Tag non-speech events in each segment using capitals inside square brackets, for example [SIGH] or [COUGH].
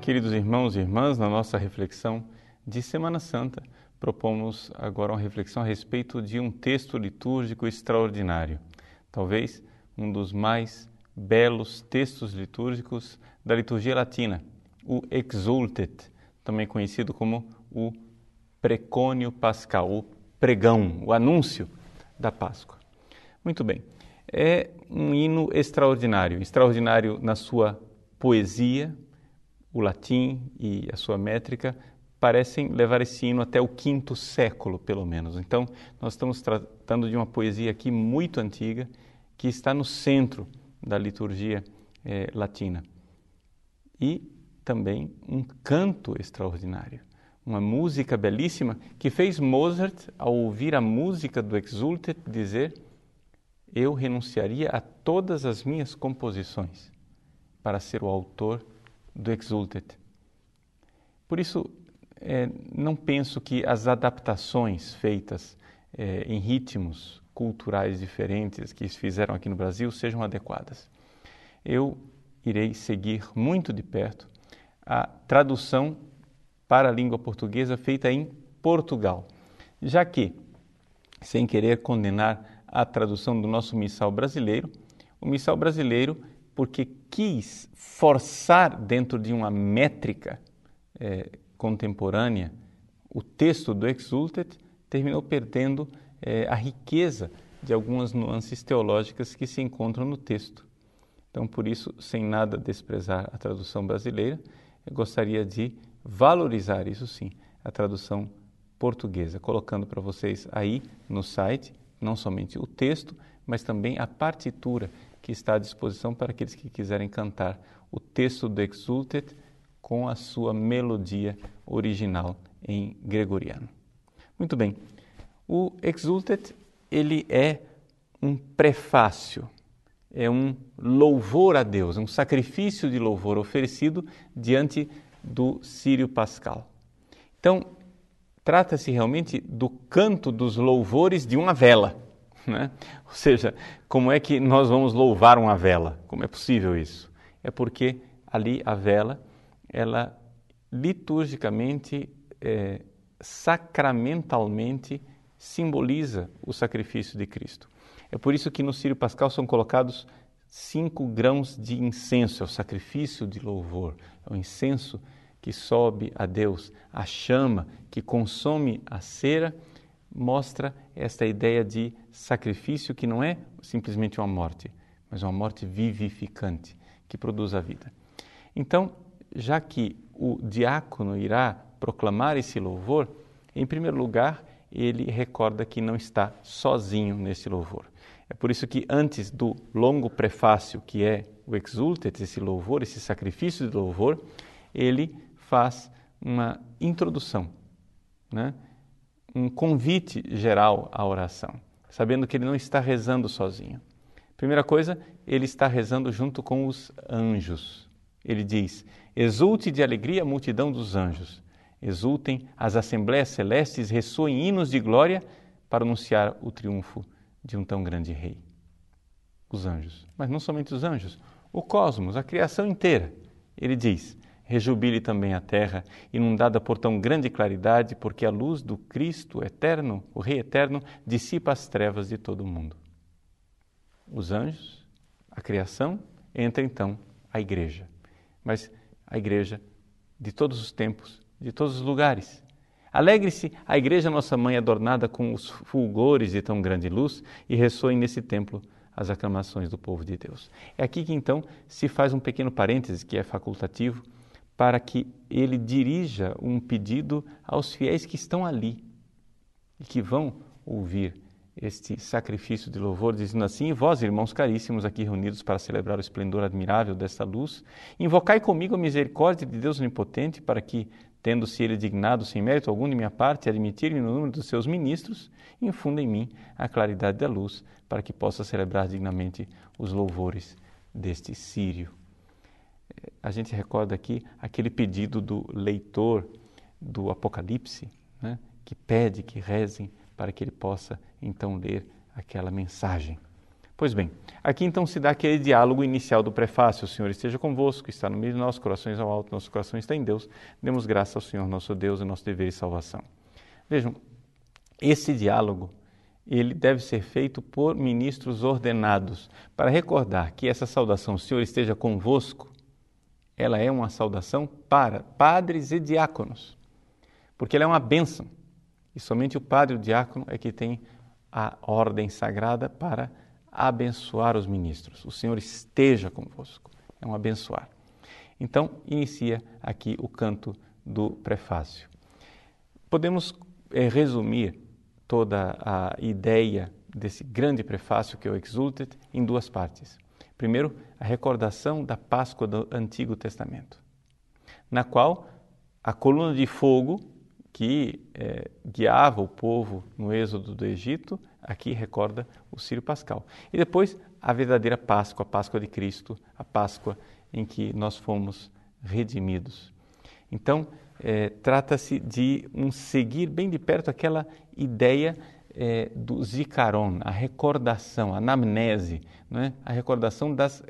Queridos irmãos e irmãs, na nossa reflexão de Semana Santa, propomos agora uma reflexão a respeito de um texto litúrgico extraordinário, talvez um dos mais belos textos litúrgicos da liturgia latina, o Exultet, também conhecido como o Precônio Pascal, o pregão, o anúncio da Páscoa. Muito bem, é um hino extraordinário, extraordinário na sua poesia, o latim e a sua métrica parecem levar esse hino até o quinto século, pelo menos. Então, nós estamos tratando de uma poesia aqui muito antiga, que está no centro da liturgia eh, latina. E também um canto extraordinário, uma música belíssima que fez Mozart, ao ouvir a música do Exultet, dizer: Eu renunciaria a todas as minhas composições para ser o autor do Exultet. Por isso, é, não penso que as adaptações feitas é, em ritmos culturais diferentes que se fizeram aqui no Brasil sejam adequadas. Eu irei seguir muito de perto a tradução para a língua portuguesa feita em Portugal, já que, sem querer condenar a tradução do nosso missal brasileiro, o missal brasileiro porque quis forçar dentro de uma métrica é, contemporânea o texto do Exultet, terminou perdendo é, a riqueza de algumas nuances teológicas que se encontram no texto. Então, por isso, sem nada desprezar a tradução brasileira, eu gostaria de valorizar, isso sim, a tradução portuguesa, colocando para vocês aí no site não somente o texto, mas também a partitura que está à disposição para aqueles que quiserem cantar o texto do Exultet com a sua melodia original em gregoriano. Muito bem. O Exultet, ele é um prefácio, é um louvor a Deus, um sacrifício de louvor oferecido diante do Sírio Pascal. Então, trata-se realmente do canto dos louvores de uma vela. [LAUGHS] Né? Ou seja, como é que nós vamos louvar uma vela? Como é possível isso? É porque ali a vela, ela liturgicamente, é, sacramentalmente simboliza o sacrifício de Cristo. É por isso que no Sírio Pascal são colocados cinco grãos de incenso, é o sacrifício de louvor, é o incenso que sobe a Deus, a chama que consome a cera mostra esta ideia de sacrifício que não é simplesmente uma morte, mas uma morte vivificante que produz a vida. Então, já que o diácono irá proclamar esse louvor, em primeiro lugar, ele recorda que não está sozinho nesse louvor. É por isso que antes do longo prefácio, que é o exultet, esse louvor, esse sacrifício de louvor, ele faz uma introdução, né? um convite geral à oração, sabendo que ele não está rezando sozinho. Primeira coisa, ele está rezando junto com os anjos. Ele diz: Exulte de alegria a multidão dos anjos, exultem as assembleias celestes, ressoem hinos de glória para anunciar o triunfo de um tão grande rei. Os anjos, mas não somente os anjos, o cosmos, a criação inteira. Ele diz: Rejubile também a terra, inundada por tão grande claridade, porque a luz do Cristo eterno, o Rei eterno, dissipa as trevas de todo o mundo. Os anjos, a criação, entra então a igreja. Mas a igreja de todos os tempos, de todos os lugares. Alegre-se a igreja nossa mãe adornada com os fulgores de tão grande luz e ressoem nesse templo as aclamações do povo de Deus. É aqui que então se faz um pequeno parêntese que é facultativo para que ele dirija um pedido aos fiéis que estão ali e que vão ouvir este sacrifício de louvor, dizendo assim: Vós, irmãos caríssimos, aqui reunidos para celebrar o esplendor admirável desta luz, invocai comigo a misericórdia de Deus Onipotente, para que, tendo-se Ele dignado, sem mérito algum de minha parte, admitir-me no número dos seus ministros, infunda em mim a claridade da luz, para que possa celebrar dignamente os louvores deste Sírio a gente recorda aqui aquele pedido do leitor do Apocalipse, né, que pede que rezem para que ele possa então ler aquela mensagem. Pois bem, aqui então se dá aquele diálogo inicial do prefácio: O Senhor esteja convosco, está no meio de nossos corações ao alto, nosso coração está em Deus. Demos graça ao Senhor nosso Deus e nosso dever e salvação. Vejam, esse diálogo ele deve ser feito por ministros ordenados para recordar que essa saudação, o Senhor esteja convosco, ela é uma saudação para padres e diáconos, porque ela é uma bênção. E somente o padre e o diácono é que tem a ordem sagrada para abençoar os ministros. O Senhor esteja convosco. É um abençoar. Então, inicia aqui o canto do prefácio. Podemos é, resumir toda a ideia desse grande prefácio que é o Exultet em duas partes. Primeiro, a recordação da Páscoa do Antigo Testamento, na qual a coluna de fogo que é, guiava o povo no êxodo do Egito, aqui recorda o Sírio Pascal. E depois a verdadeira Páscoa, a Páscoa de Cristo, a Páscoa em que nós fomos redimidos. Então, é, trata-se de um seguir bem de perto aquela ideia é, do zikaron, a recordação, a anamnese, é? a recordação das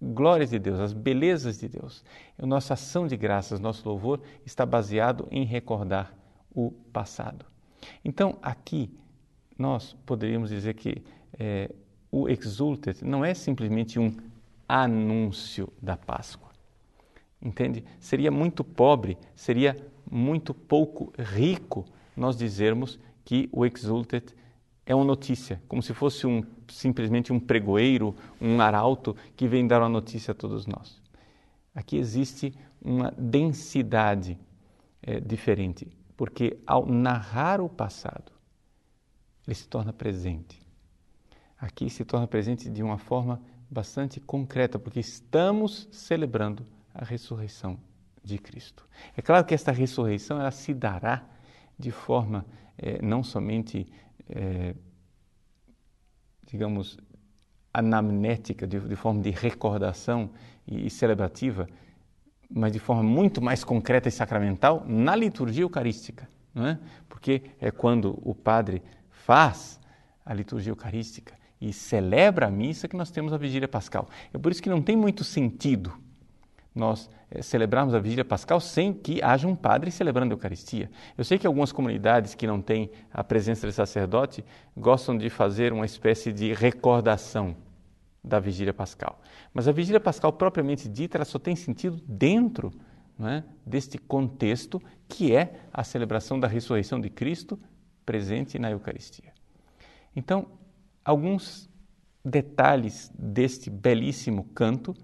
glórias de Deus, as belezas de Deus. A nossa ação de graças, nosso louvor está baseado em recordar o passado. Então, aqui, nós poderíamos dizer que é, o Exultet não é simplesmente um anúncio da Páscoa. Entende? Seria muito pobre, seria muito pouco rico nós dizermos que o Exultet é uma notícia, como se fosse um, simplesmente um pregoeiro, um arauto que vem dar uma notícia a todos nós. Aqui existe uma densidade é, diferente, porque ao narrar o passado, ele se torna presente. Aqui se torna presente de uma forma bastante concreta, porque estamos celebrando a ressurreição de Cristo. É claro que esta ressurreição ela se dará de forma é, não somente é, digamos, anamnética, de, de, forma de recordação e, e celebrativa, mas de forma muito mais concreta e sacramental na liturgia eucarística, não é? Porque é quando o padre faz a liturgia eucarística e celebra a missa que nós temos a vigília pascal. É por isso que não tem muito sentido nós é, celebrarmos a vigília pascal sem que haja um padre celebrando a Eucaristia. Eu sei que algumas comunidades que não têm a presença de sacerdote gostam de fazer uma espécie de recordação da vigília pascal. Mas a vigília pascal propriamente dita, ela só tem sentido dentro é, deste contexto que é a celebração da ressurreição de Cristo presente na Eucaristia. Então, alguns detalhes deste belíssimo canto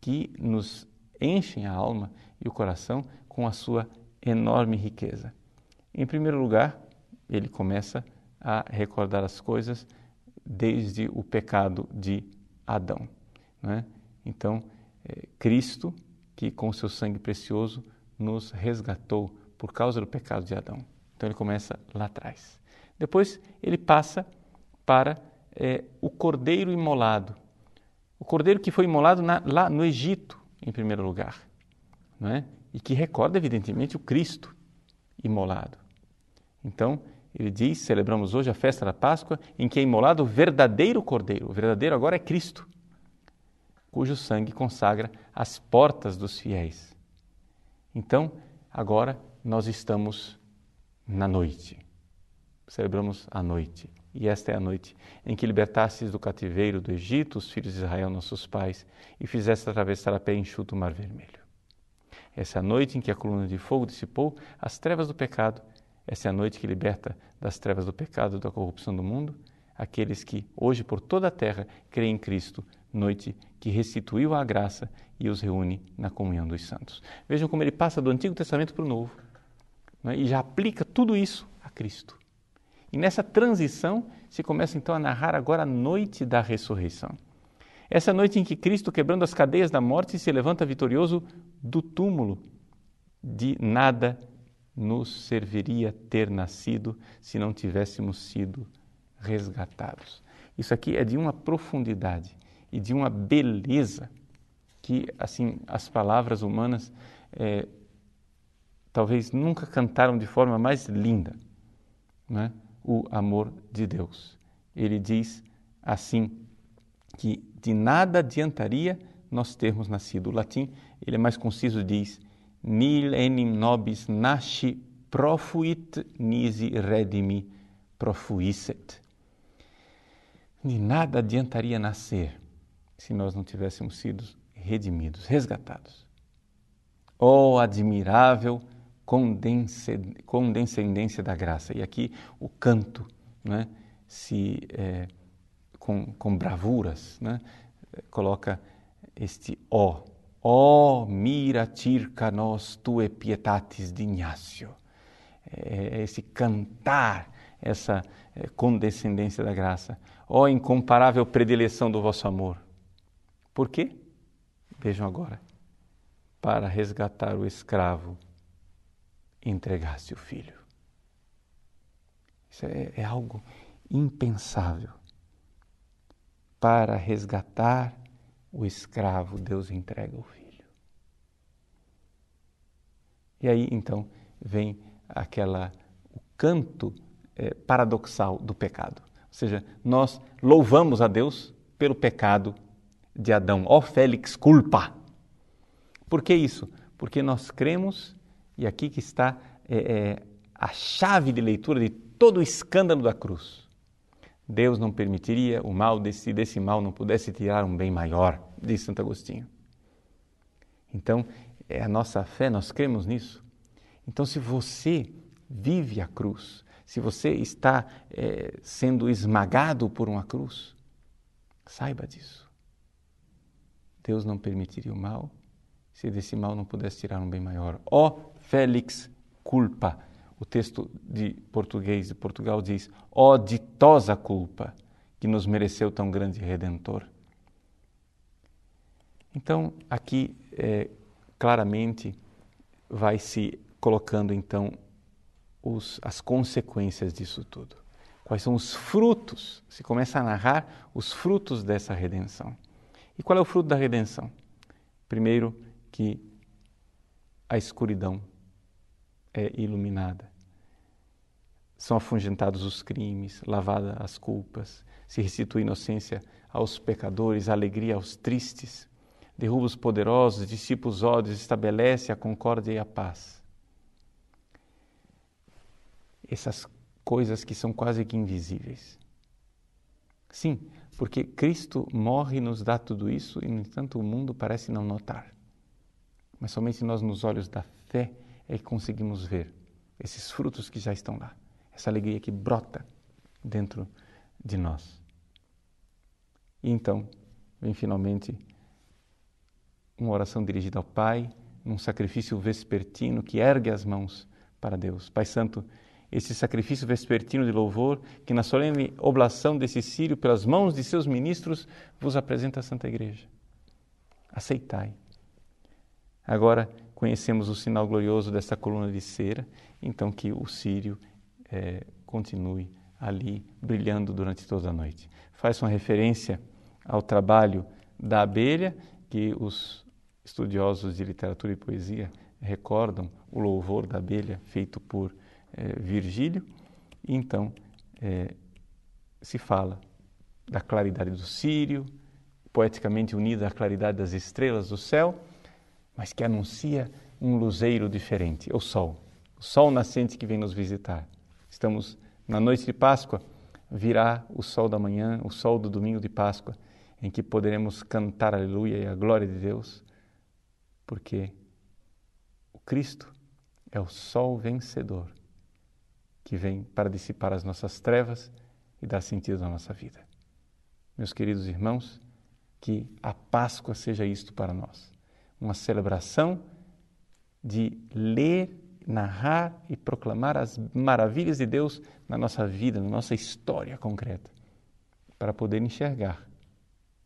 que nos enchem a alma e o coração com a sua enorme riqueza. Em primeiro lugar, ele começa a recordar as coisas desde o pecado de Adão. É? Então, é, Cristo, que com seu sangue precioso nos resgatou por causa do pecado de Adão. Então, ele começa lá atrás. Depois, ele passa para é, o cordeiro imolado. O cordeiro que foi imolado na, lá no Egito, em primeiro lugar, não é? E que recorda evidentemente o Cristo imolado. Então, ele diz: celebramos hoje a festa da Páscoa, em que é imolado o verdadeiro Cordeiro. O verdadeiro agora é Cristo, cujo sangue consagra as portas dos fiéis. Então, agora nós estamos na noite. Celebramos a noite. E esta é a noite em que libertastes do cativeiro do Egito os filhos de Israel, nossos pais, e fizeste atravessar a pé enxuto o mar vermelho. Essa é a noite em que a coluna de fogo dissipou as trevas do pecado. Essa é a noite que liberta das trevas do pecado e da corrupção do mundo aqueles que, hoje por toda a terra, creem em Cristo, noite que restituiu a graça e os reúne na comunhão dos santos. Vejam como ele passa do Antigo Testamento para o Novo é? e já aplica tudo isso a Cristo. E nessa transição se começa então a narrar agora a noite da ressurreição. Essa noite em que Cristo, quebrando as cadeias da morte, se levanta vitorioso do túmulo. De nada nos serviria ter nascido se não tivéssemos sido resgatados. Isso aqui é de uma profundidade e de uma beleza que assim as palavras humanas é, talvez nunca cantaram de forma mais linda, né? o amor de Deus. Ele diz assim que de nada adiantaria nós termos nascido. O latim ele é mais conciso, diz nil enim nobis nasci profuit nisi redimi profuisset. De nada adiantaria nascer se nós não tivéssemos sido redimidos, resgatados. Oh, admirável condescendência da graça. E aqui o canto né, se, é, com, com bravuras né, coloca este ó. Ó oh, mira circa nos tue pietatis de. É, é esse cantar, essa é, condescendência da graça. Ó oh, incomparável predileção do vosso amor. Por quê? Vejam agora. Para resgatar o escravo, entregaste o filho. Isso é, é algo impensável. Para resgatar o escravo, Deus entrega o filho. E aí então vem aquela o canto é, paradoxal do pecado. Ou seja, nós louvamos a Deus pelo pecado de Adão. Ó oh, Félix, culpa! Por que isso? Porque nós cremos, e aqui que está é, é, a chave de leitura de todo o escândalo da cruz. Deus não permitiria o mal, se desse mal não pudesse tirar um bem maior, diz Santo Agostinho. Então, é a nossa fé, nós cremos nisso. Então, se você vive a cruz, se você está é, sendo esmagado por uma cruz, saiba disso. Deus não permitiria o mal se desse mal não pudesse tirar um bem maior. Ó oh, Félix culpa. O texto de português de Portugal diz: ó oh, ditosa culpa que nos mereceu tão grande redentor. Então, aqui é, claramente vai se colocando então os, as consequências disso tudo. Quais são os frutos? Se começa a narrar os frutos dessa redenção. E qual é o fruto da redenção? Primeiro, que a escuridão é iluminada. São afugentados os crimes, lavadas as culpas, se restitui inocência aos pecadores, alegria aos tristes, derruba os poderosos, dissipa os ódios, estabelece a concórdia e a paz. Essas coisas que são quase que invisíveis. Sim, porque Cristo morre e nos dá tudo isso e, no entanto, o mundo parece não notar. Mas somente nós, nos olhos da fé, é que conseguimos ver esses frutos que já estão lá, essa alegria que brota dentro de nós. E então, vem finalmente uma oração dirigida ao Pai, num sacrifício vespertino que ergue as mãos para Deus. Pai Santo, esse sacrifício vespertino de louvor, que na solene oblação desse sírio, pelas mãos de seus ministros, vos apresenta a Santa Igreja. Aceitai Agora conhecemos o sinal glorioso dessa coluna de cera, então que o sírio é, continue ali brilhando durante toda a noite. Faz uma referência ao trabalho da abelha, que os estudiosos de literatura e poesia recordam o louvor da abelha feito por é, Virgílio, e então é, se fala da claridade do sírio, poeticamente unida à claridade das estrelas do céu mas que anuncia um luzeiro diferente, o sol, o sol nascente que vem nos visitar. Estamos na noite de Páscoa, virá o sol da manhã, o sol do domingo de Páscoa, em que poderemos cantar aleluia e a glória de Deus, porque o Cristo é o sol vencedor que vem para dissipar as nossas trevas e dar sentido à nossa vida. Meus queridos irmãos, que a Páscoa seja isto para nós uma celebração de ler, narrar e proclamar as maravilhas de Deus na nossa vida, na nossa história concreta, para poder enxergar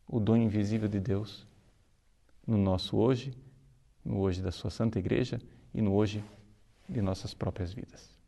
o dom invisível de Deus no nosso hoje, no hoje da Sua Santa Igreja e no hoje de nossas próprias vidas.